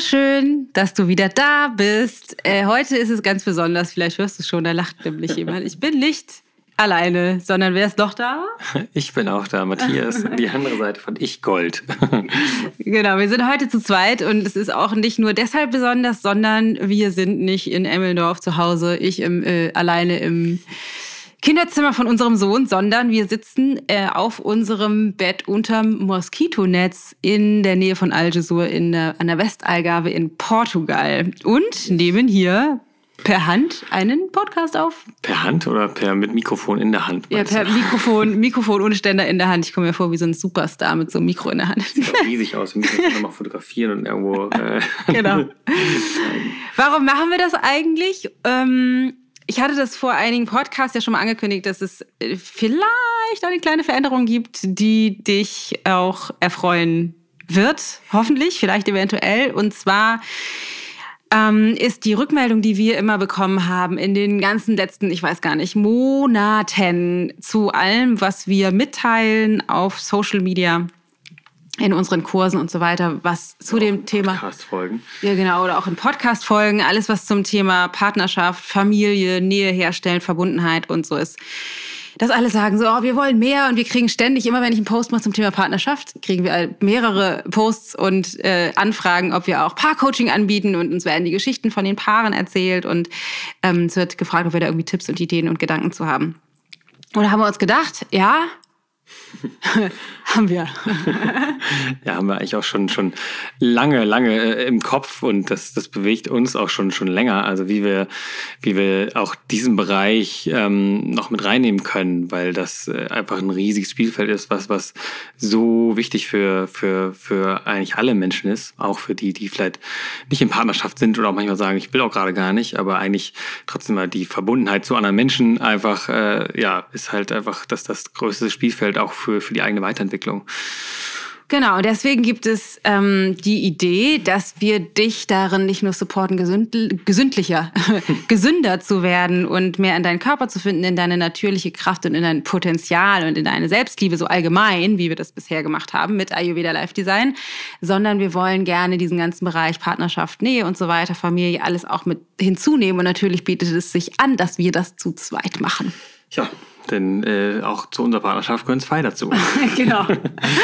Schön, dass du wieder da bist. Äh, heute ist es ganz besonders. Vielleicht hörst du schon, da lacht nämlich jemand. Ich bin nicht alleine, sondern wer ist noch da? Ich bin auch da, Matthias. Die andere Seite von Ich Gold. genau, wir sind heute zu zweit und es ist auch nicht nur deshalb besonders, sondern wir sind nicht in Emmeldorf zu Hause, ich im, äh, alleine im Kinderzimmer von unserem Sohn, sondern wir sitzen äh, auf unserem Bett unterm Moskitonetz in der Nähe von Algesur in der, an der Westalgarve in Portugal und nehmen hier per Hand einen Podcast auf. Per Hand oder per mit Mikrofon in der Hand? Ja, per du? Mikrofon, Mikrofon ohne Ständer in der Hand. Ich komme mir vor wie so ein Superstar mit so einem Mikro in der Hand. Sieht auch riesig aus. Wir müssen nochmal fotografieren und irgendwo. Äh genau. Warum machen wir das eigentlich? Ähm, ich hatte das vor einigen Podcasts ja schon mal angekündigt, dass es äh, vielleicht eine kleine Veränderung gibt, die dich auch erfreuen wird. Hoffentlich, vielleicht eventuell. Und zwar ähm, ist die Rückmeldung, die wir immer bekommen haben in den ganzen letzten, ich weiß gar nicht, Monaten zu allem, was wir mitteilen auf Social Media in unseren Kursen und so weiter, was zu ja, dem Thema. Podcast-Folgen. Ja, genau, oder auch in Podcast-Folgen, alles, was zum Thema Partnerschaft, Familie, Nähe herstellen, Verbundenheit und so ist dass alle sagen so, oh, wir wollen mehr und wir kriegen ständig, immer wenn ich einen Post mache zum Thema Partnerschaft, kriegen wir mehrere Posts und äh, Anfragen, ob wir auch Paarcoaching anbieten und uns werden die Geschichten von den Paaren erzählt und ähm, es wird gefragt, ob wir da irgendwie Tipps und Ideen und Gedanken zu haben. Und da haben wir uns gedacht, ja, haben wir. ja, haben wir eigentlich auch schon, schon lange, lange äh, im Kopf und das, das bewegt uns auch schon, schon länger. Also wie wir, wie wir auch diesen Bereich ähm, noch mit reinnehmen können, weil das äh, einfach ein riesiges Spielfeld ist, was, was so wichtig für, für, für eigentlich alle Menschen ist. Auch für die, die vielleicht nicht in Partnerschaft sind oder auch manchmal sagen, ich will auch gerade gar nicht, aber eigentlich trotzdem mal die Verbundenheit zu anderen Menschen einfach, äh, ja, ist halt einfach das, das größte Spielfeld auch für, für die eigene Weiterentwicklung. Genau, deswegen gibt es ähm, die Idee, dass wir dich darin nicht nur supporten, gesünd, gesündlicher, gesünder zu werden und mehr in deinen Körper zu finden, in deine natürliche Kraft und in dein Potenzial und in deine Selbstliebe so allgemein, wie wir das bisher gemacht haben mit Ayurveda Life Design, sondern wir wollen gerne diesen ganzen Bereich Partnerschaft, Nähe und so weiter, Familie, alles auch mit hinzunehmen und natürlich bietet es sich an, dass wir das zu zweit machen. Ja, denn äh, auch zu unserer Partnerschaft gehören zwei dazu. genau.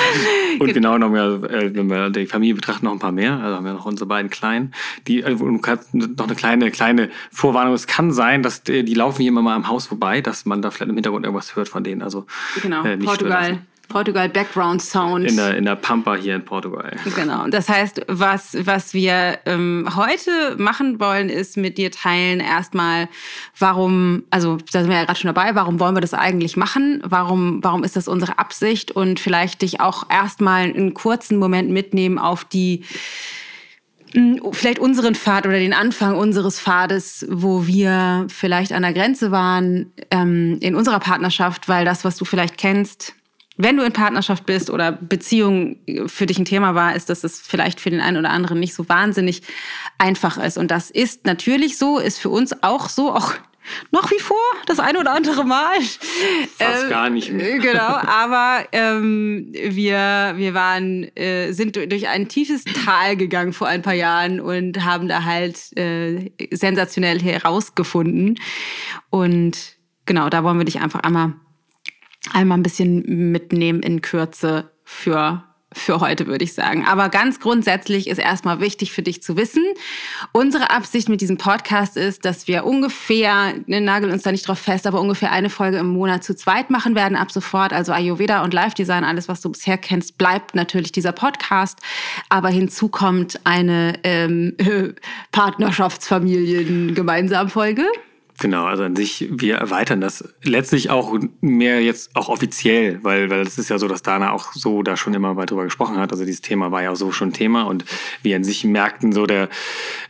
und genau noch mehr, äh, wenn wir die Familie betrachten, noch ein paar mehr. Also haben wir noch unsere beiden Kleinen. Die äh, noch eine kleine, kleine Vorwarnung. Es kann sein, dass die, die laufen hier immer mal am Haus vorbei, dass man da vielleicht im Hintergrund irgendwas hört von denen. Also genau, äh, Portugal. Portugal Background Sound. In der, in der Pampa hier in Portugal. Genau. Das heißt, was, was wir ähm, heute machen wollen, ist mit dir teilen erstmal, warum, also da sind wir ja gerade schon dabei, warum wollen wir das eigentlich machen? Warum, warum ist das unsere Absicht? Und vielleicht dich auch erstmal einen kurzen Moment mitnehmen auf die hm, vielleicht unseren Pfad oder den Anfang unseres Pfades, wo wir vielleicht an der Grenze waren ähm, in unserer Partnerschaft, weil das, was du vielleicht kennst, wenn du in Partnerschaft bist oder Beziehung für dich ein Thema war, ist, dass es vielleicht für den einen oder anderen nicht so wahnsinnig einfach ist. Und das ist natürlich so, ist für uns auch so, auch noch wie vor, das eine oder andere Mal. Fast äh, gar nicht mehr. Genau, aber ähm, wir, wir waren, äh, sind durch ein tiefes Tal gegangen vor ein paar Jahren und haben da halt äh, sensationell herausgefunden. Und genau, da wollen wir dich einfach einmal einmal ein bisschen mitnehmen in Kürze für für heute, würde ich sagen. Aber ganz grundsätzlich ist erstmal wichtig für dich zu wissen. Unsere Absicht mit diesem Podcast ist, dass wir ungefähr, ne, nagel uns da nicht drauf fest, aber ungefähr eine Folge im Monat zu zweit machen werden ab sofort. Also Ayurveda und Live Design, alles, was du bisher kennst, bleibt natürlich dieser Podcast. Aber hinzu kommt eine ähm, Partnerschaftsfamilien gemeinsam Folge. Genau, also an sich, wir erweitern das letztlich auch mehr jetzt auch offiziell, weil, weil es ist ja so, dass Dana auch so da schon immer mal drüber gesprochen hat. Also dieses Thema war ja auch so schon Thema und wir an sich merkten so der,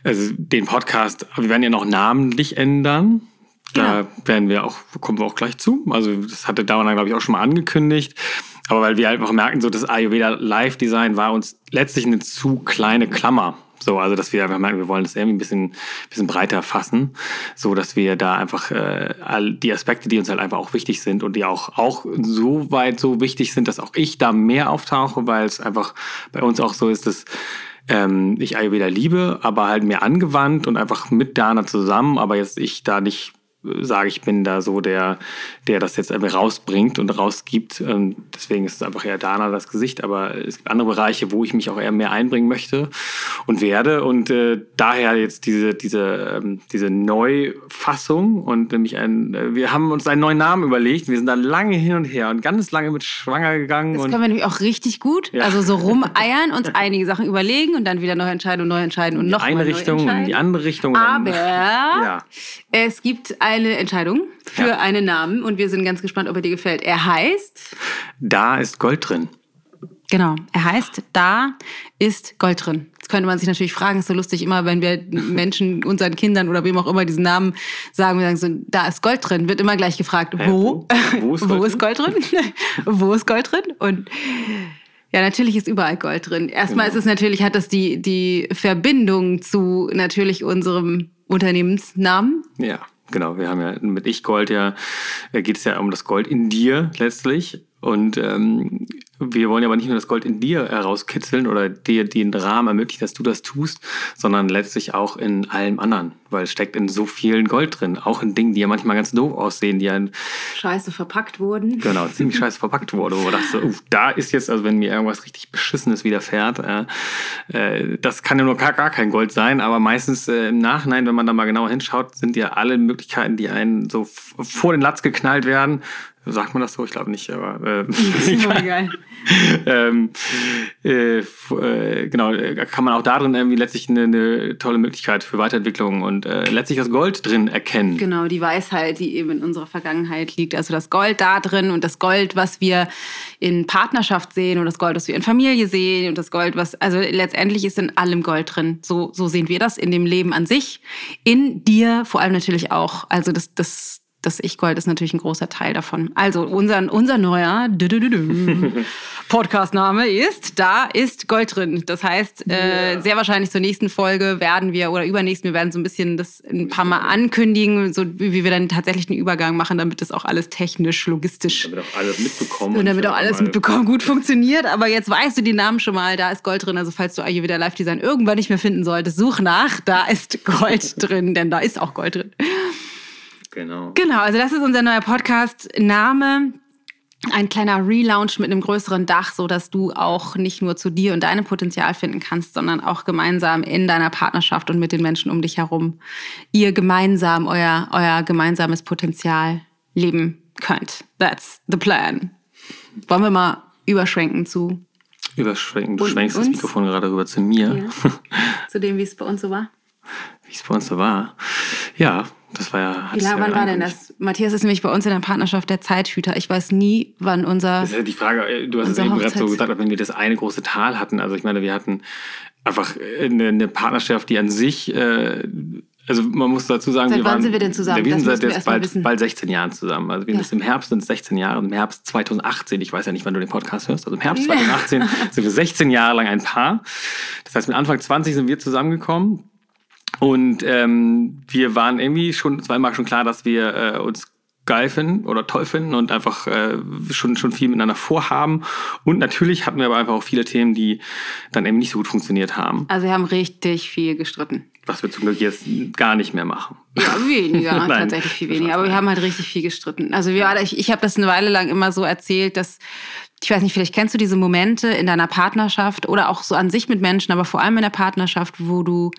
also den Podcast, wir werden ja noch namentlich ändern. Da ja. werden wir auch, kommen wir auch gleich zu. Also das hatte Dauer glaube ich, auch schon mal angekündigt. Aber weil wir einfach merken, so das Ayurveda Live Design war uns letztlich eine zu kleine Klammer. So, also dass wir einfach merken, wir wollen das irgendwie ein bisschen, bisschen breiter fassen, so dass wir da einfach äh, all die Aspekte, die uns halt einfach auch wichtig sind und die auch, auch so weit so wichtig sind, dass auch ich da mehr auftauche, weil es einfach bei uns auch so ist, dass ähm, ich Ayurveda liebe, aber halt mehr angewandt und einfach mit Dana zusammen, aber jetzt ich da nicht sage, ich bin da so der, der das jetzt einfach rausbringt und rausgibt. Ähm, deswegen ist es einfach eher Dana das Gesicht, aber es gibt andere Bereiche, wo ich mich auch eher mehr einbringen möchte und werde. Und äh, daher jetzt diese, diese, ähm, diese Neufassung und nämlich ein, äh, wir haben uns einen neuen Namen überlegt. Wir sind da lange hin und her und ganz lange mit schwanger gegangen. Das können wir nämlich auch richtig gut. Ja. Also so rumeiern, uns einige Sachen überlegen und dann wieder neu entscheiden und neu entscheiden und noch eine Richtung und die andere Richtung. Aber ja. es gibt eine Entscheidung für ja. einen Namen und wir sind ganz gespannt, ob er dir gefällt. Er heißt. Da ist Gold drin. Genau, er heißt Da ist Gold drin. Jetzt könnte man sich natürlich fragen, ist so lustig immer, wenn wir Menschen, unseren Kindern oder wem auch immer diesen Namen sagen, wir sagen so, da ist Gold drin, wird immer gleich gefragt, wo? Äh, wo, wo, ist, Gold wo ist Gold drin? wo ist Gold drin? Und ja, natürlich ist überall Gold drin. Erstmal genau. ist es natürlich, hat das die, die Verbindung zu natürlich unserem Unternehmensnamen. Ja. Genau, wir haben ja mit Ich Gold ja, äh, geht es ja um das Gold in dir letztlich. Und ähm, wir wollen ja aber nicht nur das Gold in dir herauskitzeln oder dir den Rahmen ermöglichen, dass du das tust, sondern letztlich auch in allem anderen, weil es steckt in so vielen Gold drin, auch in Dingen, die ja manchmal ganz doof aussehen, die ja scheiße verpackt wurden. Genau, ziemlich scheiße verpackt wurde, wo du dachte, uff, da ist jetzt, also wenn mir irgendwas richtig Beschissenes widerfährt, äh, äh, das kann ja nur gar, gar kein Gold sein, aber meistens äh, im Nachhinein, wenn man da mal genauer hinschaut, sind ja alle Möglichkeiten, die einen so vor den Latz geknallt werden, Sagt man das so? Ich glaube nicht, aber äh, geil. ähm, äh, äh, genau, äh, kann man auch darin irgendwie letztlich eine, eine tolle Möglichkeit für Weiterentwicklung und äh, letztlich das Gold drin erkennen. Genau, die Weisheit, die eben in unserer Vergangenheit liegt. Also das Gold da drin und das Gold, was wir in Partnerschaft sehen und das Gold, was wir in Familie sehen und das Gold, was, also letztendlich ist in allem Gold drin. So, so sehen wir das in dem Leben an sich. In dir vor allem natürlich auch. Also das, das, das Ich-Gold ist natürlich ein großer Teil davon. Also unser, unser neuer Podcast-Name ist Da ist Gold drin. Das heißt, äh, sehr wahrscheinlich zur nächsten Folge werden wir oder übernächsten, wir werden so ein bisschen das ein paar Mal ankündigen, so wie wir dann tatsächlich den Übergang machen, damit das auch alles technisch, logistisch. Damit auch alles mitbekommen. Und damit auch alles mitbekommen gut funktioniert. Aber jetzt weißt du die Namen schon mal, da ist Gold drin. Also falls du wieder Live-Design irgendwann nicht mehr finden solltest, such nach, da ist Gold drin, denn da ist auch Gold drin. Genau. Genau, also das ist unser neuer Podcast-Name. Ein kleiner Relaunch mit einem größeren Dach, so dass du auch nicht nur zu dir und deinem Potenzial finden kannst, sondern auch gemeinsam in deiner Partnerschaft und mit den Menschen um dich herum ihr gemeinsam euer, euer gemeinsames Potenzial leben könnt. That's the plan. Wollen wir mal überschwenken zu Überschwenken. Du schwenkst uns? das Mikrofon gerade rüber zu mir. Ja. zu dem, wie es bei uns so war. Wie es bei uns so war. Ja, das war ja. Wie lange, wann war denn das? Matthias ist nämlich bei uns in der Partnerschaft der Zeithüter. Ich weiß nie, wann unser. Das ist ja die Frage, äh, du hast es eben gerade so gesagt, wenn wir das eine große Tal hatten. Also ich meine, wir hatten einfach eine, eine Partnerschaft, die an sich. Äh, also man muss dazu sagen, seit wir wann waren, sind wir denn zusammen? Wir sind seit jetzt bald, bald 16 Jahren zusammen. Also wir ja. sind im Herbst sind es 16 Jahre. Im Herbst 2018, ich weiß ja nicht, wann du den Podcast hörst, also im Herbst 2018 sind wir 16 Jahre lang ein Paar. Das heißt, mit Anfang 20 sind wir zusammengekommen. Und ähm, wir waren irgendwie schon zweimal schon klar, dass wir äh, uns geil finden oder toll finden und einfach äh, schon, schon viel miteinander vorhaben. Und natürlich hatten wir aber einfach auch viele Themen, die dann eben nicht so gut funktioniert haben. Also wir haben richtig viel gestritten. Was wir zum Glück jetzt gar nicht mehr machen. Ja, weniger, tatsächlich viel weniger. Aber wir haben halt richtig viel gestritten. Also wir, ich, ich habe das eine Weile lang immer so erzählt, dass ich weiß nicht, vielleicht kennst du diese Momente in deiner Partnerschaft oder auch so an sich mit Menschen, aber vor allem in der Partnerschaft, wo du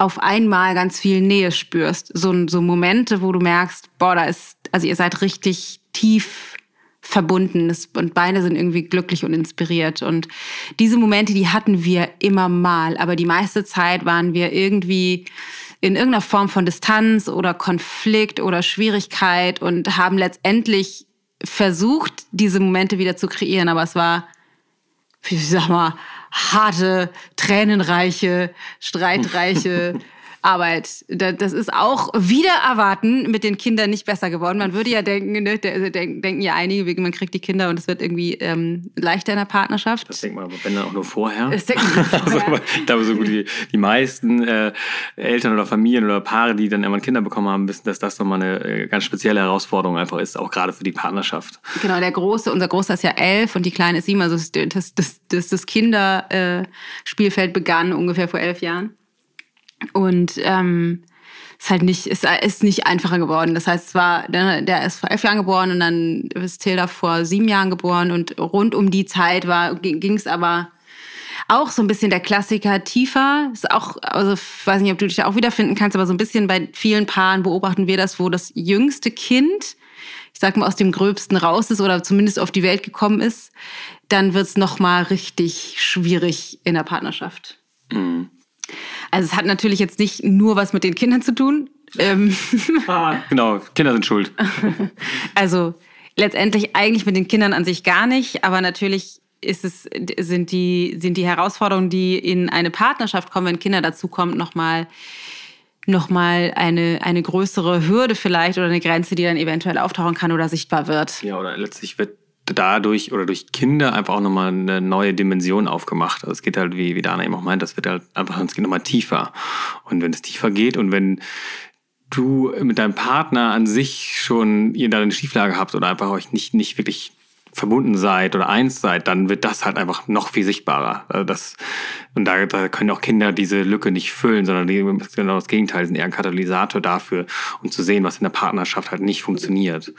auf einmal ganz viel Nähe spürst. So, so Momente, wo du merkst, boah, da ist, also ihr seid richtig tief verbunden und beide sind irgendwie glücklich und inspiriert. Und diese Momente, die hatten wir immer mal, aber die meiste Zeit waren wir irgendwie in irgendeiner Form von Distanz oder Konflikt oder Schwierigkeit und haben letztendlich versucht, diese Momente wieder zu kreieren, aber es war, wie sag mal, harte, tränenreiche, streitreiche Arbeit. Das ist auch wieder erwarten mit den Kindern nicht besser geworden. Man würde ja denken, ne, denken ja einige, man kriegt die Kinder und es wird irgendwie ähm, leichter in der Partnerschaft. Das denkt man aber, wenn dann auch nur vorher. Das denkt man vorher. also, ich glaube, so die, die meisten äh, Eltern oder Familien oder Paare, die dann irgendwann Kinder bekommen haben, wissen, dass das nochmal eine äh, ganz spezielle Herausforderung einfach ist, auch gerade für die Partnerschaft. Genau, der Große, unser Großer ist ja elf und die Kleine ist sieben. Also das, das, das, das Kinderspielfeld begann ungefähr vor elf Jahren. Und ähm, ist halt nicht, ist, ist nicht einfacher geworden. Das heißt, es war, der, der ist vor elf Jahren geboren und dann ist Tilda vor sieben Jahren geboren und rund um die Zeit war, ging es aber auch so ein bisschen der Klassiker tiefer. Ist auch, also ich weiß nicht, ob du dich da auch wiederfinden kannst, aber so ein bisschen bei vielen Paaren beobachten wir das, wo das jüngste Kind, ich sag mal, aus dem Gröbsten raus ist oder zumindest auf die Welt gekommen ist, dann wird es nochmal richtig schwierig in der Partnerschaft. Mhm. Also es hat natürlich jetzt nicht nur was mit den Kindern zu tun. Ähm ah, genau, Kinder sind schuld. Also letztendlich eigentlich mit den Kindern an sich gar nicht, aber natürlich ist es, sind, die, sind die Herausforderungen, die in eine Partnerschaft kommen, wenn Kinder dazukommen, nochmal noch mal eine, eine größere Hürde vielleicht oder eine Grenze, die dann eventuell auftauchen kann oder sichtbar wird. Ja, oder letztlich wird dadurch oder durch Kinder einfach auch nochmal eine neue Dimension aufgemacht. Also es geht halt, wie, wie Dana eben auch meint, das wird halt einfach, es geht nochmal tiefer. Und wenn es tiefer geht und wenn du mit deinem Partner an sich schon ihr da eine Schieflage habt oder einfach euch nicht, nicht wirklich verbunden seid oder eins seid, dann wird das halt einfach noch viel sichtbarer. Also das, und da, da können auch Kinder diese Lücke nicht füllen, sondern die, genau das Gegenteil, sind eher ein Katalysator dafür, um zu sehen, was in der Partnerschaft halt nicht funktioniert.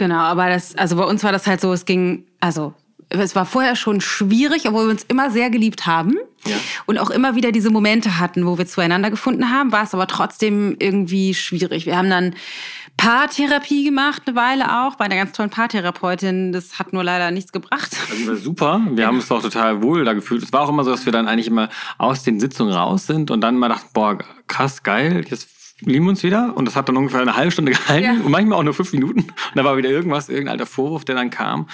Genau, aber das, also bei uns war das halt so, es ging, also es war vorher schon schwierig, obwohl wir uns immer sehr geliebt haben ja. und auch immer wieder diese Momente hatten, wo wir zueinander gefunden haben, war es aber trotzdem irgendwie schwierig. Wir haben dann Paartherapie gemacht, eine Weile auch, bei einer ganz tollen Paartherapeutin. Das hat nur leider nichts gebracht. Das war super. Wir ja. haben uns auch total wohl da gefühlt. Es war auch immer so, dass wir dann eigentlich immer aus den Sitzungen raus sind und dann mal dachten, boah, krass, geil, jetzt lieben uns wieder und das hat dann ungefähr eine halbe Stunde gehalten ja. und manchmal auch nur fünf Minuten. Und da war wieder irgendwas, irgendein alter Vorwurf, der dann kam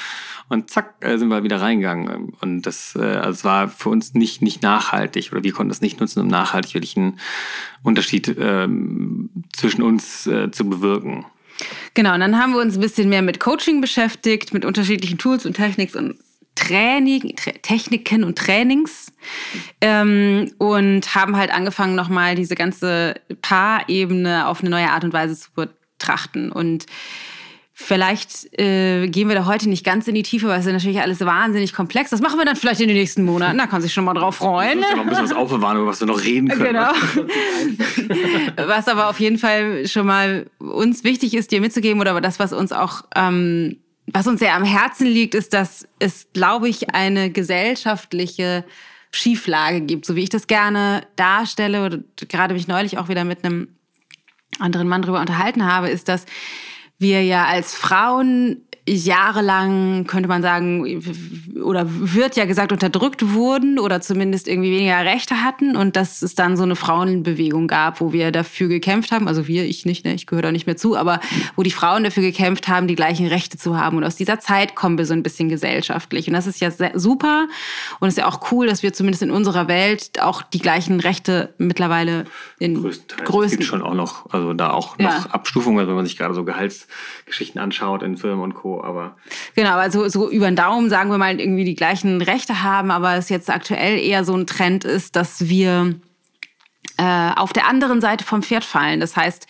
und zack, äh, sind wir wieder reingegangen. Und das äh, also es war für uns nicht, nicht nachhaltig oder wir konnten das nicht nutzen, um nachhaltig wirklich einen Unterschied ähm, zwischen uns äh, zu bewirken. Genau, und dann haben wir uns ein bisschen mehr mit Coaching beschäftigt, mit unterschiedlichen Tools und Techniks und Training, Techniken und Trainings ähm, und haben halt angefangen, nochmal diese ganze Paarebene auf eine neue Art und Weise zu betrachten. Und Vielleicht äh, gehen wir da heute nicht ganz in die Tiefe, weil es ist natürlich alles wahnsinnig komplex. Das machen wir dann vielleicht in den nächsten Monaten. Da kann sich schon mal drauf freuen. Ich ja noch ein bisschen was aufbewahren, über was wir noch reden können. Genau. was aber auf jeden Fall schon mal uns wichtig ist, dir mitzugeben oder das, was uns auch ähm, was uns sehr am Herzen liegt, ist, dass es, glaube ich, eine gesellschaftliche Schieflage gibt, so wie ich das gerne darstelle. Oder gerade mich neulich auch wieder mit einem anderen Mann darüber unterhalten habe, ist, dass wir ja als Frauen jahrelang, könnte man sagen, oder wird ja gesagt, unterdrückt wurden oder zumindest irgendwie weniger Rechte hatten und dass es dann so eine Frauenbewegung gab, wo wir dafür gekämpft haben, also wir, ich nicht, ne, ich gehöre da nicht mehr zu, aber wo die Frauen dafür gekämpft haben, die gleichen Rechte zu haben. Und aus dieser Zeit kommen wir so ein bisschen gesellschaftlich. Und das ist ja super und es ist ja auch cool, dass wir zumindest in unserer Welt auch die gleichen Rechte mittlerweile in. Größten. Es gibt schon auch noch, also da auch noch ja. Abstufungen, also wenn man sich gerade so Gehaltsgeschichten anschaut in Firmen und Co aber. Genau, also so über den Daumen sagen wir mal irgendwie die gleichen Rechte haben, aber es jetzt aktuell eher so ein Trend ist, dass wir äh, auf der anderen Seite vom Pferd fallen. Das heißt,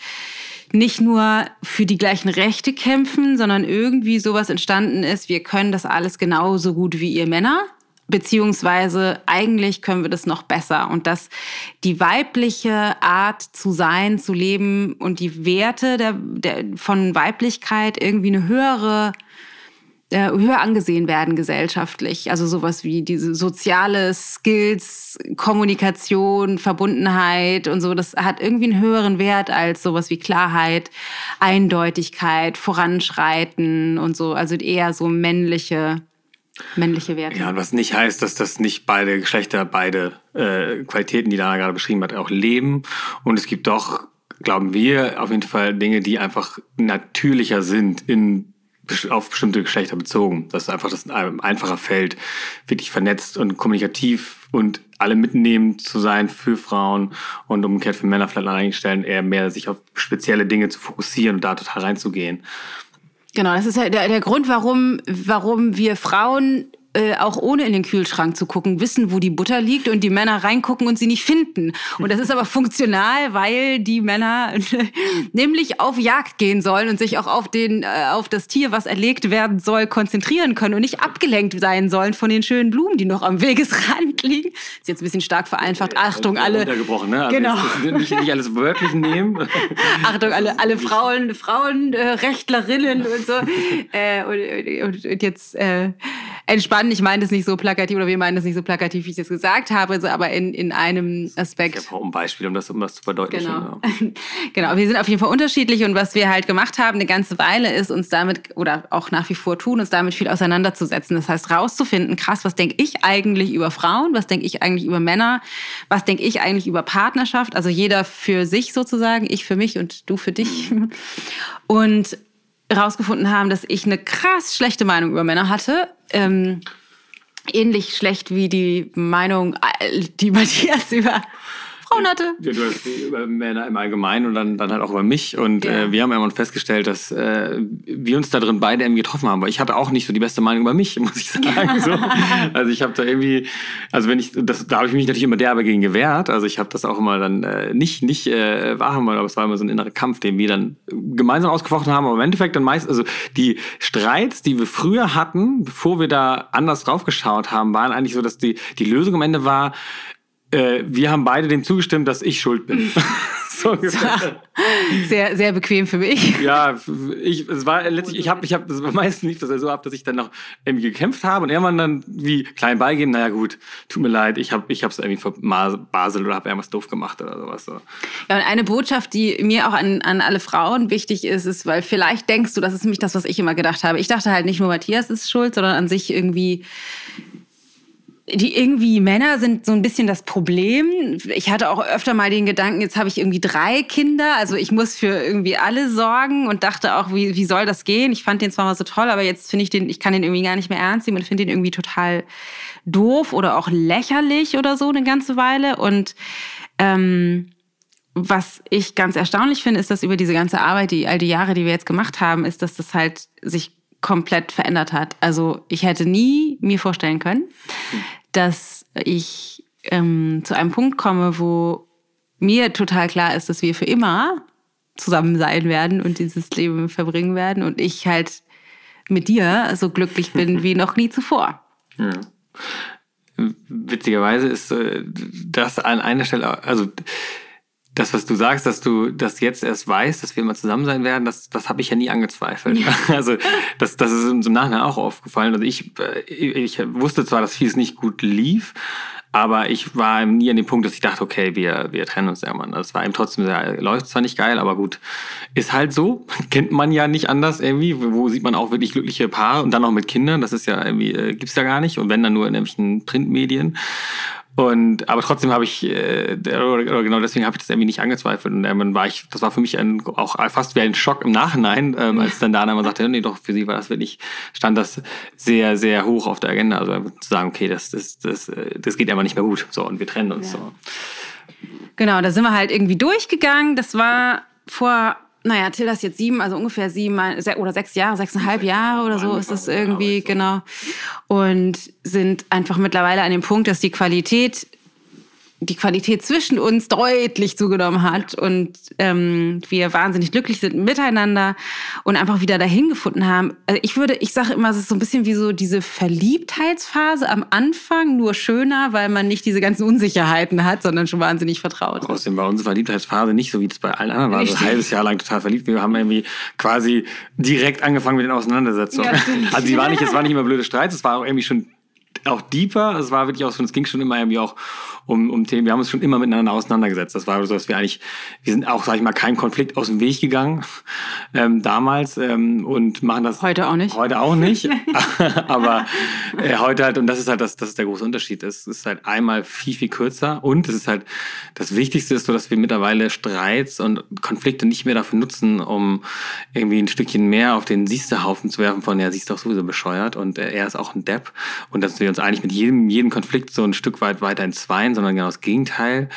nicht nur für die gleichen Rechte kämpfen, sondern irgendwie sowas entstanden ist, wir können das alles genauso gut wie ihr Männer beziehungsweise eigentlich können wir das noch besser und dass die weibliche Art zu sein, zu leben und die Werte der, der, von Weiblichkeit irgendwie eine höhere äh, höher angesehen werden gesellschaftlich. Also sowas wie diese soziale Skills, Kommunikation, Verbundenheit und so, das hat irgendwie einen höheren Wert als sowas wie Klarheit, Eindeutigkeit, Voranschreiten und so. Also eher so männliche männliche Werte. Ja, was nicht heißt, dass das nicht beide Geschlechter, beide äh, Qualitäten, die Dana gerade beschrieben hat, auch leben. Und es gibt doch, glauben wir, auf jeden Fall Dinge, die einfach natürlicher sind in auf bestimmte Geschlechter bezogen. Das ist einfach das ein einfacher Feld, wirklich vernetzt und kommunikativ und alle mitnehmen zu sein für Frauen und umgekehrt für Männer vielleicht an einigen Stellen eher mehr sich auf spezielle Dinge zu fokussieren und da total reinzugehen. Genau, das ist ja der, der Grund, warum, warum wir Frauen äh, auch ohne in den Kühlschrank zu gucken, wissen, wo die Butter liegt und die Männer reingucken und sie nicht finden. Und das ist aber funktional, weil die Männer nämlich auf Jagd gehen sollen und sich auch auf, den, äh, auf das Tier, was erlegt werden soll, konzentrieren können und nicht abgelenkt sein sollen von den schönen Blumen, die noch am Wegesrand liegen. Ist jetzt ein bisschen stark vereinfacht. Achtung, alle. Ne? Also genau. Nicht, nicht, alles wörtlich nehmen. Achtung, alle, alle Frauen, Frauenrechtlerinnen und so. Äh, und, und, und, jetzt äh, entspannen. Ich meine das nicht so plakativ oder wir meinen das nicht so plakativ, wie ich das gesagt habe, so, aber in, in einem Aspekt. Ich habe auch ein Beispiel, um das, um das zu verdeutlichen. Genau. Ja. genau, wir sind auf jeden Fall unterschiedlich und was wir halt gemacht haben eine ganze Weile ist, uns damit oder auch nach wie vor tun, uns damit viel auseinanderzusetzen. Das heißt, rauszufinden, krass, was denke ich eigentlich über Frauen, was denke ich eigentlich über Männer, was denke ich eigentlich über Partnerschaft, also jeder für sich sozusagen, ich für mich und du für dich. Und rausgefunden haben, dass ich eine krass schlechte Meinung über Männer hatte. Ähm, ähnlich schlecht wie die Meinung, äh, die Matthias über Frauen hatte. Ja, du hast über Männer im Allgemeinen und dann, dann halt auch über mich. Und ja. äh, wir haben irgendwann festgestellt, dass äh, wir uns da drin beide irgendwie getroffen haben. Weil ich hatte auch nicht so die beste Meinung über mich, muss ich sagen. so. Also ich habe da irgendwie, also wenn ich, das, da habe ich mich natürlich immer derbe gegen gewehrt. Also ich habe das auch immer dann äh, nicht, nicht äh, wahrhaben wollen, aber es war immer so ein innerer Kampf, den wir dann gemeinsam ausgefochten haben. Aber im Endeffekt dann meist, also die Streits, die wir früher hatten, bevor wir da anders drauf geschaut haben, waren eigentlich so, dass die, die Lösung am Ende war, äh, wir haben beide dem zugestimmt, dass ich schuld bin. so sehr, sehr bequem für mich. Ja, ich, es war letztlich, ich habe, ich habe, das war meistens nicht so ab, dass ich dann noch irgendwie gekämpft habe und irgendwann dann wie klein beigeben, naja gut, tut mir leid, ich habe, ich habe es irgendwie verbaselt oder habe irgendwas doof gemacht oder sowas. So. Ja, und eine Botschaft, die mir auch an, an alle Frauen wichtig ist, ist, weil vielleicht denkst du, das ist nämlich das, was ich immer gedacht habe. Ich dachte halt nicht nur Matthias ist schuld, sondern an sich irgendwie die irgendwie Männer sind so ein bisschen das Problem. Ich hatte auch öfter mal den Gedanken, jetzt habe ich irgendwie drei Kinder, also ich muss für irgendwie alle sorgen und dachte auch, wie, wie soll das gehen? Ich fand den zwar mal so toll, aber jetzt finde ich den, ich kann den irgendwie gar nicht mehr ernst nehmen und finde den irgendwie total doof oder auch lächerlich oder so eine ganze Weile. Und ähm, was ich ganz erstaunlich finde, ist, dass über diese ganze Arbeit, die all die Jahre, die wir jetzt gemacht haben, ist, dass das halt sich komplett verändert hat. Also ich hätte nie mir vorstellen können, dass ich ähm, zu einem Punkt komme, wo mir total klar ist, dass wir für immer zusammen sein werden und dieses Leben verbringen werden und ich halt mit dir so glücklich bin wie noch nie zuvor. Ja. Witzigerweise ist äh, das an einer Stelle, also das, was du sagst, dass du das jetzt erst weißt, dass wir immer zusammen sein werden, das, das habe ich ja nie angezweifelt. Ja. Also das, das ist uns im Nachhinein auch aufgefallen. Also ich, äh, ich wusste zwar, dass vieles nicht gut lief, aber ich war nie an dem Punkt, dass ich dachte, okay, wir, wir trennen uns irgendwann. Das war eben trotzdem sehr, läuft zwar nicht geil, aber gut. Ist halt so. Kennt man ja nicht anders irgendwie. Wo sieht man auch wirklich glückliche Paare und dann auch mit Kindern. Das ist ja irgendwie, äh, gibt's ja gar nicht. Und wenn dann nur in irgendwelchen Printmedien. Und aber trotzdem habe ich, äh, oder genau deswegen habe ich das irgendwie nicht angezweifelt. Und dann war ich, das war für mich ein, auch fast wie ein Schock im Nachhinein, ähm, als dann Dana mal sagte, nee, doch, für sie war das wirklich, stand das sehr, sehr hoch auf der Agenda. Also zu sagen, okay, das, das, das, äh, das geht einfach nicht mehr gut. So, und wir trennen uns ja. so. Genau, da sind wir halt irgendwie durchgegangen. Das war vor naja, Tilda ist jetzt sieben, also ungefähr sieben oder sechs Jahre, sechseinhalb Jahre oder so ist das irgendwie, genau. Und sind einfach mittlerweile an dem Punkt, dass die Qualität die Qualität zwischen uns deutlich zugenommen hat und ähm, wir wahnsinnig glücklich sind miteinander und einfach wieder dahin gefunden haben. Also ich würde, ich sage immer, es ist so ein bisschen wie so diese Verliebtheitsphase am Anfang, nur schöner, weil man nicht diese ganzen Unsicherheiten hat, sondern schon wahnsinnig vertraut. Außerdem war unsere Verliebtheitsphase nicht so, wie es bei allen anderen war. Also ein halbes Jahr lang total verliebt. Wir haben irgendwie quasi direkt angefangen mit den Auseinandersetzungen. Ja, also die war nicht, es war nicht immer blöde Streits, es war auch irgendwie schon auch deeper. Es war wirklich auch so, es ging schon immer irgendwie auch um, um Themen. Wir haben uns schon immer miteinander auseinandergesetzt. Das war so, dass wir eigentlich, wir sind auch, sag ich mal, kein Konflikt aus dem Weg gegangen ähm, damals ähm, und machen das heute auch nicht. Heute auch nicht. Aber äh, heute halt, und das ist halt das, das ist der große Unterschied. Es ist halt einmal viel, viel kürzer und es ist halt das Wichtigste ist so, dass wir mittlerweile Streits und Konflikte nicht mehr dafür nutzen, um irgendwie ein Stückchen mehr auf den Siehsterhaufen zu werfen von, ja, siehst doch sowieso bescheuert und äh, er ist auch ein Depp und dass wir uns eigentlich mit jedem, jedem Konflikt so ein Stück weit weiter entzweien, sondern genau das Gegenteil.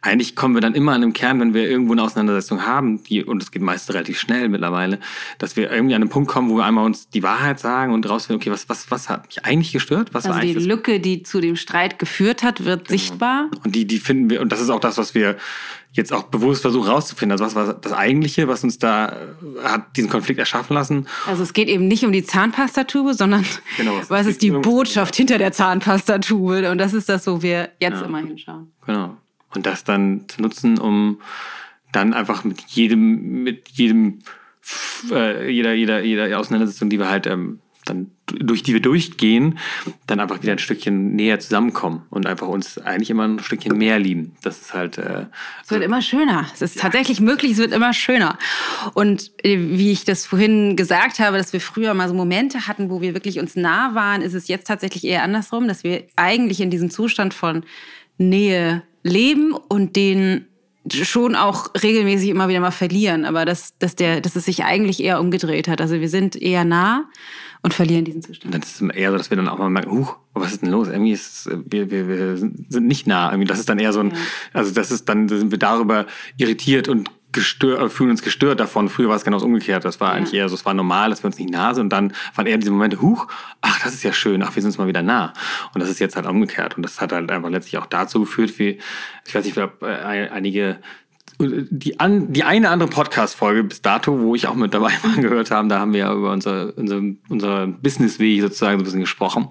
Eigentlich kommen wir dann immer an einem Kern, wenn wir irgendwo eine Auseinandersetzung haben, die, und es geht meist relativ schnell mittlerweile, dass wir irgendwie an einen Punkt kommen, wo wir einmal uns die Wahrheit sagen und rausfinden, okay, was, was, was hat mich eigentlich gestört? Was also war die eigentlich Lücke, die zu dem Streit geführt hat, wird genau. sichtbar. Und die, die finden wir, und das ist auch das, was wir jetzt auch bewusst versuchen rauszufinden. Also was war das Eigentliche, was uns da hat diesen Konflikt erschaffen lassen? Also es geht eben nicht um die Zahnpastatube, sondern genau, was ist die Botschaft hinter der Zahnpastatube? Und das ist das, wo wir jetzt ja. immer hinschauen. Genau. Und das dann zu nutzen, um dann einfach mit jedem, mit jedem, äh, jeder, jeder, jeder Auseinandersetzung, die wir halt ähm, dann durch die wir durchgehen, dann einfach wieder ein Stückchen näher zusammenkommen und einfach uns eigentlich immer ein Stückchen mehr lieben. Das ist halt. Äh, es wird immer schöner. Es ist ja. tatsächlich möglich, es wird immer schöner. Und äh, wie ich das vorhin gesagt habe, dass wir früher mal so Momente hatten, wo wir wirklich uns nah waren, ist es jetzt tatsächlich eher andersrum, dass wir eigentlich in diesem Zustand von Nähe leben und den schon auch regelmäßig immer wieder mal verlieren, aber dass, dass, der, dass es sich eigentlich eher umgedreht hat. Also wir sind eher nah und verlieren diesen Zustand. Dann ist es eher so, dass wir dann auch mal merken, huch, was ist denn los? Irgendwie ist es, wir, wir, wir sind nicht nah. Irgendwie das ist dann eher so ein, ja. also das ist dann sind wir darüber irritiert und gestört, äh, fühlen uns gestört davon. Früher war es genau das umgekehrt. Das war ja. eigentlich eher so, es war normal, dass wir uns nicht nah sind. Und dann waren eher diese Momente, huch, ach, das ist ja schön, ach, wir sind uns mal wieder nah. Und das ist jetzt halt umgekehrt. Und das hat halt einfach letztlich auch dazu geführt, wie, ich weiß nicht, ich glaube, äh, einige die, an, die eine andere Podcast-Folge bis dato, wo ich auch mit dabei war, gehört haben, da haben wir ja über unser, unser, unser Business-Weg sozusagen so ein bisschen gesprochen.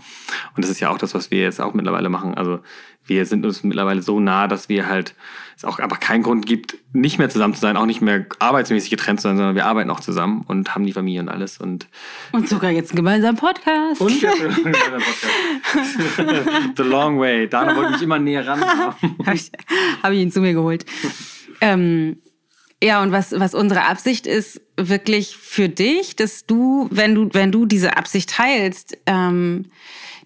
Und das ist ja auch das, was wir jetzt auch mittlerweile machen. Also wir sind uns mittlerweile so nah, dass wir halt es auch einfach keinen Grund gibt, nicht mehr zusammen zu sein, auch nicht mehr arbeitsmäßig getrennt zu sein, sondern wir arbeiten auch zusammen und haben die Familie und alles. Und, und sogar jetzt einen gemeinsamen Podcast. Und jetzt einen gemeinsamen Podcast. The long way. Dana wollte mich immer näher ran. Habe ich, hab ich ihn zu mir geholt. Ähm, ja, und was, was unsere Absicht ist, wirklich für dich, dass du, wenn du, wenn du diese Absicht teilst, ähm,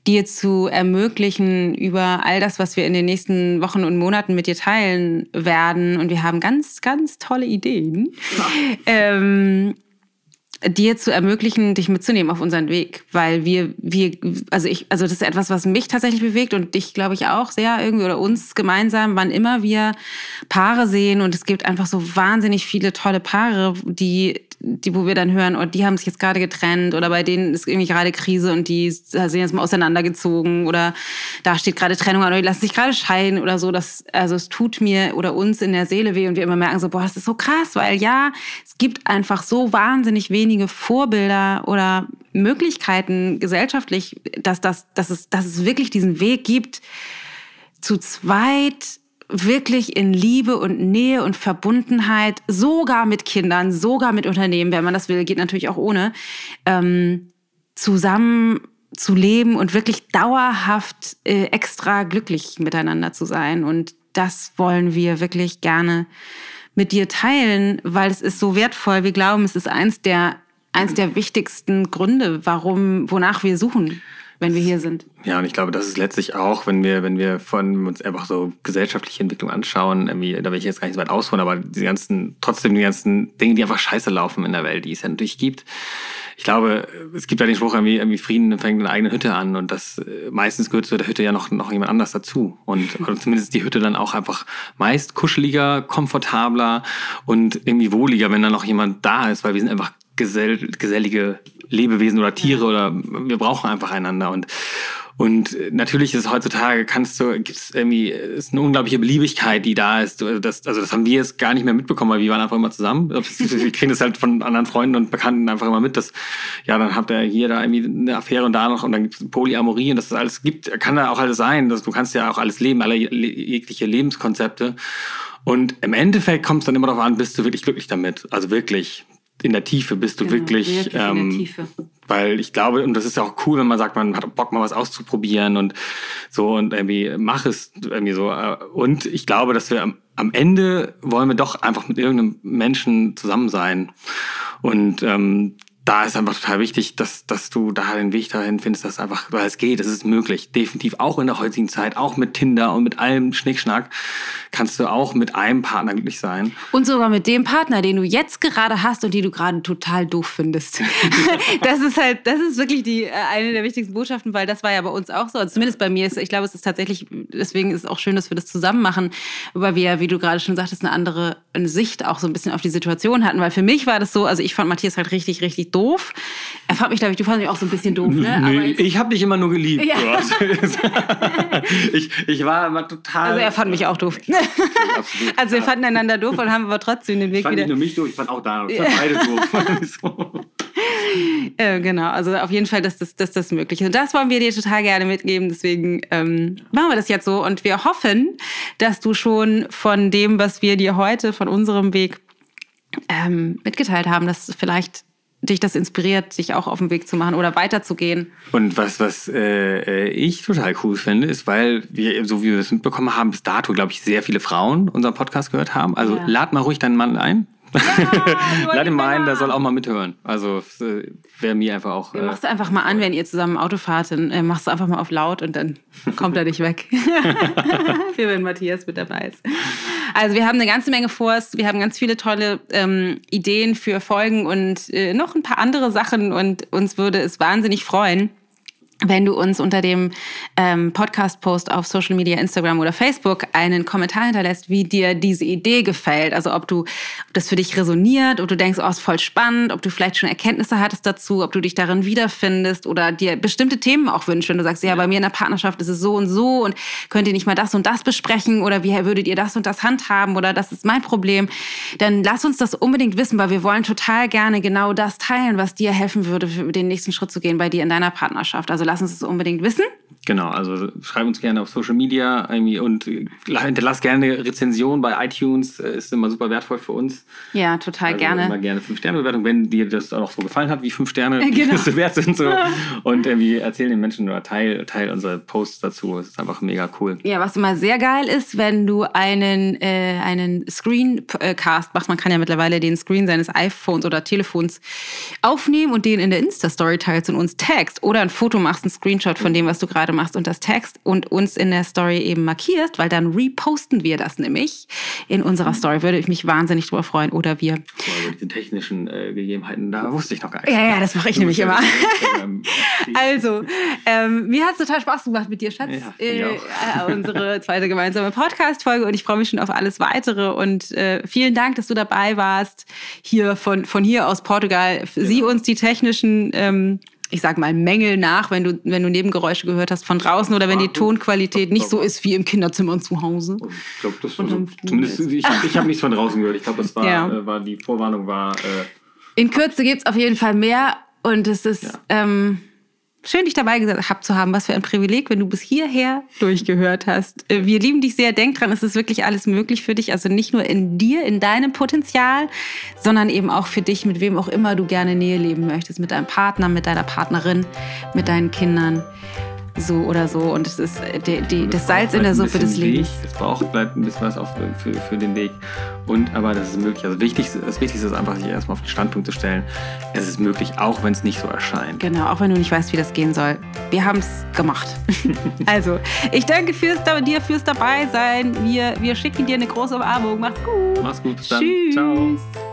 dir zu ermöglichen über all das, was wir in den nächsten Wochen und Monaten mit dir teilen werden. Und wir haben ganz, ganz tolle Ideen. Ja. Ähm, dir zu ermöglichen, dich mitzunehmen auf unseren Weg, weil wir, wir, also ich, also das ist etwas, was mich tatsächlich bewegt und dich, glaube ich, auch sehr irgendwie oder uns gemeinsam, wann immer wir Paare sehen. Und es gibt einfach so wahnsinnig viele tolle Paare, die die, wo wir dann hören, oh, die haben sich jetzt gerade getrennt oder bei denen ist irgendwie gerade Krise und die sind jetzt mal auseinandergezogen oder da steht gerade Trennung an oder die lassen sich gerade scheiden oder so. Das, also es tut mir oder uns in der Seele weh und wir immer merken so, boah, das ist so krass, weil ja, es gibt einfach so wahnsinnig wenige Vorbilder oder Möglichkeiten gesellschaftlich, dass, das, dass, es, dass es wirklich diesen Weg gibt, zu zweit wirklich in Liebe und Nähe und Verbundenheit, sogar mit Kindern, sogar mit Unternehmen, wenn man das will, geht natürlich auch ohne, ähm, zusammen zu leben und wirklich dauerhaft äh, extra glücklich miteinander zu sein. Und das wollen wir wirklich gerne mit dir teilen, weil es ist so wertvoll. Wir glauben, es ist eins der, eins der wichtigsten Gründe, warum, wonach wir suchen wenn wir hier sind. Ja, und ich glaube, das ist letztlich auch, wenn wir, wenn wir von uns einfach so gesellschaftliche Entwicklung anschauen, irgendwie, da will ich jetzt gar nicht so weit ausholen, aber die ganzen, trotzdem die ganzen Dinge, die einfach scheiße laufen in der Welt, die es ja natürlich gibt. Ich glaube, es gibt ja den Spruch, irgendwie, irgendwie Frieden fängt in der eigenen Hütte an und das äh, meistens gehört zu der Hütte ja noch, noch jemand anders dazu. Und oder zumindest die Hütte dann auch einfach meist kuscheliger, komfortabler und irgendwie wohliger, wenn da noch jemand da ist, weil wir sind einfach gesell, gesellige Lebewesen oder Tiere oder wir brauchen einfach einander und und natürlich ist es heutzutage, kannst du, gibt es irgendwie, ist eine unglaubliche Beliebigkeit, die da ist. Das, also das haben wir jetzt gar nicht mehr mitbekommen, weil wir waren einfach immer zusammen. Wir kriegen das halt von anderen Freunden und Bekannten einfach immer mit, dass, ja, dann habt ihr hier da irgendwie eine Affäre und da noch und dann gibt es Polyamorie und das alles gibt, kann da auch alles sein. Dass du kannst ja auch alles leben, alle jegliche Lebenskonzepte. Und im Endeffekt kommt es dann immer darauf an, bist du wirklich glücklich damit. Also wirklich in der Tiefe bist du genau, wirklich, wirklich ähm, weil ich glaube, und das ist ja auch cool, wenn man sagt, man hat Bock mal was auszuprobieren und so und irgendwie mach es irgendwie so. Und ich glaube, dass wir am, am Ende wollen wir doch einfach mit irgendeinem Menschen zusammen sein. Und ähm, da ist einfach total wichtig, dass, dass du da den Weg dahin findest, dass einfach, weil es geht, es ist möglich. Definitiv auch in der heutigen Zeit, auch mit Tinder und mit allem Schnickschnack, kannst du auch mit einem Partner glücklich sein. Und sogar mit dem Partner, den du jetzt gerade hast und die du gerade total doof findest. das ist halt, das ist wirklich die, äh, eine der wichtigsten Botschaften, weil das war ja bei uns auch so. Also zumindest bei mir ist, ich glaube, es ist tatsächlich, deswegen ist es auch schön, dass wir das zusammen machen, weil wir, wie du gerade schon sagtest, eine andere Sicht auch so ein bisschen auf die Situation hatten. Weil für mich war das so, also ich fand Matthias halt richtig, richtig doof. Er fand mich, glaube ich, du fandest mich auch so ein bisschen doof, ne? Nee, ich habe dich immer nur geliebt. Ja. ich, ich war immer total. Also er fand mich auch doof. Absolut, also wir fanden einander doof und haben aber trotzdem den Weg ich fand wieder. Nicht nur mich doof, ich fand auch da. Ich fand beide doof. äh, genau, also auf jeden Fall, dass das, dass das möglich ist. Und das wollen wir dir total gerne mitgeben. Deswegen ähm, machen wir das jetzt so. Und wir hoffen, dass du schon von dem, was wir dir heute, von unserem Weg ähm, mitgeteilt haben, dass vielleicht dich das inspiriert, sich auch auf den Weg zu machen oder weiterzugehen. Und was, was äh, ich total cool finde, ist, weil wir, so wie wir es mitbekommen haben, bis dato, glaube ich, sehr viele Frauen unseren Podcast gehört haben. Also ja. lad mal ruhig deinen Mann ein. Ja, Lad ihn mal ein, der soll auch mal mithören. Also äh, wäre mir einfach auch. Äh, machst du einfach mal an, wenn ihr zusammen Auto fahrt, dann äh, machst du einfach mal auf laut und dann kommt er nicht weg. Für wenn Matthias mit dabei ist. Also wir haben eine ganze Menge vor. Wir haben ganz viele tolle ähm, Ideen für Folgen und äh, noch ein paar andere Sachen und uns würde es wahnsinnig freuen wenn du uns unter dem ähm, Podcast-Post auf Social Media, Instagram oder Facebook einen Kommentar hinterlässt, wie dir diese Idee gefällt. Also ob du, ob das für dich resoniert, ob du denkst, oh, ist voll spannend, ob du vielleicht schon Erkenntnisse hattest dazu, ob du dich darin wiederfindest oder dir bestimmte Themen auch wünschst, wenn du sagst, ja, bei mir in der Partnerschaft ist es so und so und könnt ihr nicht mal das und das besprechen oder wie würdet ihr das und das handhaben oder das ist mein Problem, dann lass uns das unbedingt wissen, weil wir wollen total gerne genau das teilen, was dir helfen würde, für den nächsten Schritt zu gehen bei dir in deiner Partnerschaft. Also lass uns das unbedingt wissen. Genau, also schreib uns gerne auf Social Media und hinterlass gerne eine Rezension bei iTunes, äh, ist immer super wertvoll für uns. Ja, total also gerne. Immer gerne 5-Sterne-Bewertung, wenn dir das auch so gefallen hat, wie 5 Sterne genau. wert sind. So. Und irgendwie erzählen den Menschen oder teil, teil unsere Posts dazu. Das ist einfach mega cool. Ja, was immer sehr geil ist, wenn du einen, äh, einen Screencast machst. Man kann ja mittlerweile den Screen seines iPhones oder Telefons aufnehmen und den in der Insta-Story teilst und uns tagst oder ein Foto machst, ein Screenshot von dem, was du gerade machst und das Text und uns in der Story eben markierst, weil dann reposten wir das nämlich in unserer Story. Würde ich mich wahnsinnig drüber freuen. Oder wir. Über die technischen äh, Gegebenheiten, da wusste ich noch gar nicht. Ja, ja, das mache ich nämlich immer. also, ähm, mir hat es total Spaß gemacht mit dir, Schatz. Ja, äh, äh, unsere zweite gemeinsame Podcast-Folge und ich freue mich schon auf alles weitere. Und äh, vielen Dank, dass du dabei warst, hier von, von hier aus Portugal. Sieh genau. uns die technischen ähm, ich sag mal, Mängel nach, wenn du, wenn du Nebengeräusche gehört hast von draußen oder wenn die Tonqualität nicht so ist wie im Kinderzimmer und zu Hause. Ich glaube, das war so, zumindest, ich, ich habe nichts von draußen gehört. Ich glaube, das war, ja. äh, war, die Vorwarnung war. Äh, In Kürze gibt es auf jeden Fall mehr und es ist. Ja. Ähm, Schön, dich dabei gehabt zu haben. Was für ein Privileg, wenn du bis hierher durchgehört hast. Äh, wir lieben dich sehr. Denk dran, es ist wirklich alles möglich für dich. Also nicht nur in dir, in deinem Potenzial, sondern eben auch für dich, mit wem auch immer du gerne Nähe leben möchtest. Mit deinem Partner, mit deiner Partnerin, mit deinen Kindern so oder so. Und es ist äh, die, die, das Salz in der Suppe des Lebens. Es braucht bleibt ein bisschen was auf, für, für den Weg. Und aber das ist möglich. Also wichtig, das Wichtigste ist einfach, sich erstmal auf den Standpunkt zu stellen. Es ist möglich, auch wenn es nicht so erscheint. Genau, auch wenn du nicht weißt, wie das gehen soll. Wir haben es gemacht. also, ich danke fürs, dir fürs Dabeisein. Wir, wir schicken dir eine große Umarmung. Mach's gut. Mach's gut. Bis dann. Tschüss. Ciao.